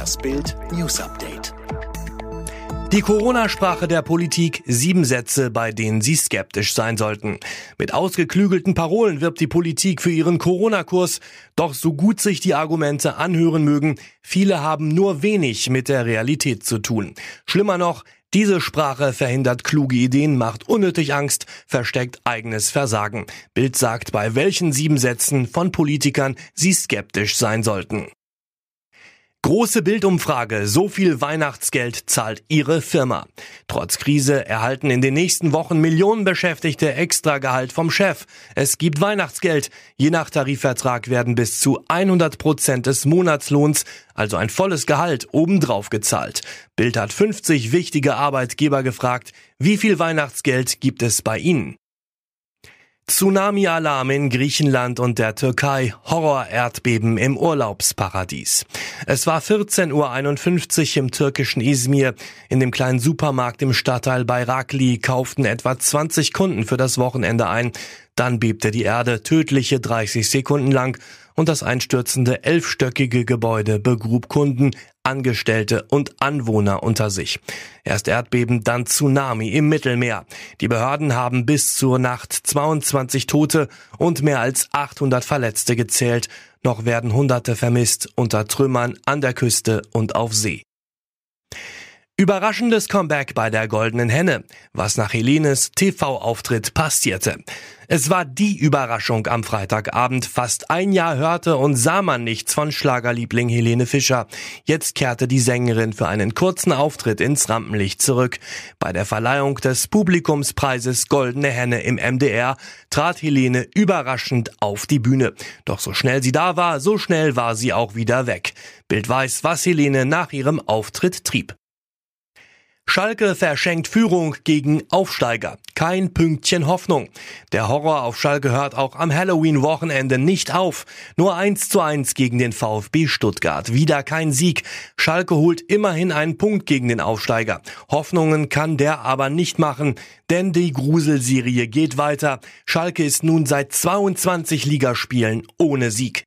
Das Bild News Update. Die Corona-Sprache der Politik, sieben Sätze, bei denen Sie skeptisch sein sollten. Mit ausgeklügelten Parolen wirbt die Politik für ihren Corona-Kurs. Doch so gut sich die Argumente anhören mögen, viele haben nur wenig mit der Realität zu tun. Schlimmer noch, diese Sprache verhindert kluge Ideen, macht unnötig Angst, versteckt eigenes Versagen. Bild sagt, bei welchen sieben Sätzen von Politikern Sie skeptisch sein sollten. Große Bildumfrage. So viel Weihnachtsgeld zahlt Ihre Firma. Trotz Krise erhalten in den nächsten Wochen Millionen Beschäftigte Extragehalt vom Chef. Es gibt Weihnachtsgeld. Je nach Tarifvertrag werden bis zu 100 Prozent des Monatslohns, also ein volles Gehalt, obendrauf gezahlt. Bild hat 50 wichtige Arbeitgeber gefragt, wie viel Weihnachtsgeld gibt es bei Ihnen? Tsunami-Alarm in Griechenland und der Türkei, Horror-Erdbeben im Urlaubsparadies. Es war 14.51 Uhr im türkischen Izmir. In dem kleinen Supermarkt im Stadtteil Bayrakli kauften etwa 20 Kunden für das Wochenende ein. Dann bebte die Erde tödliche 30 Sekunden lang und das einstürzende elfstöckige Gebäude begrub Kunden, Angestellte und Anwohner unter sich. Erst Erdbeben, dann Tsunami im Mittelmeer. Die Behörden haben bis zur Nacht 22 Tote und mehr als 800 Verletzte gezählt. Noch werden Hunderte vermisst unter Trümmern an der Küste und auf See. Überraschendes Comeback bei der Goldenen Henne, was nach Helenes TV-Auftritt passierte. Es war die Überraschung am Freitagabend. Fast ein Jahr hörte und sah man nichts von Schlagerliebling Helene Fischer. Jetzt kehrte die Sängerin für einen kurzen Auftritt ins Rampenlicht zurück. Bei der Verleihung des Publikumspreises Goldene Henne im MDR trat Helene überraschend auf die Bühne. Doch so schnell sie da war, so schnell war sie auch wieder weg. Bild weiß, was Helene nach ihrem Auftritt trieb. Schalke verschenkt Führung gegen Aufsteiger. Kein Pünktchen Hoffnung. Der Horror auf Schalke hört auch am Halloween-Wochenende nicht auf. Nur 1 zu 1 gegen den VfB Stuttgart. Wieder kein Sieg. Schalke holt immerhin einen Punkt gegen den Aufsteiger. Hoffnungen kann der aber nicht machen, denn die Gruselserie geht weiter. Schalke ist nun seit 22 Ligaspielen ohne Sieg.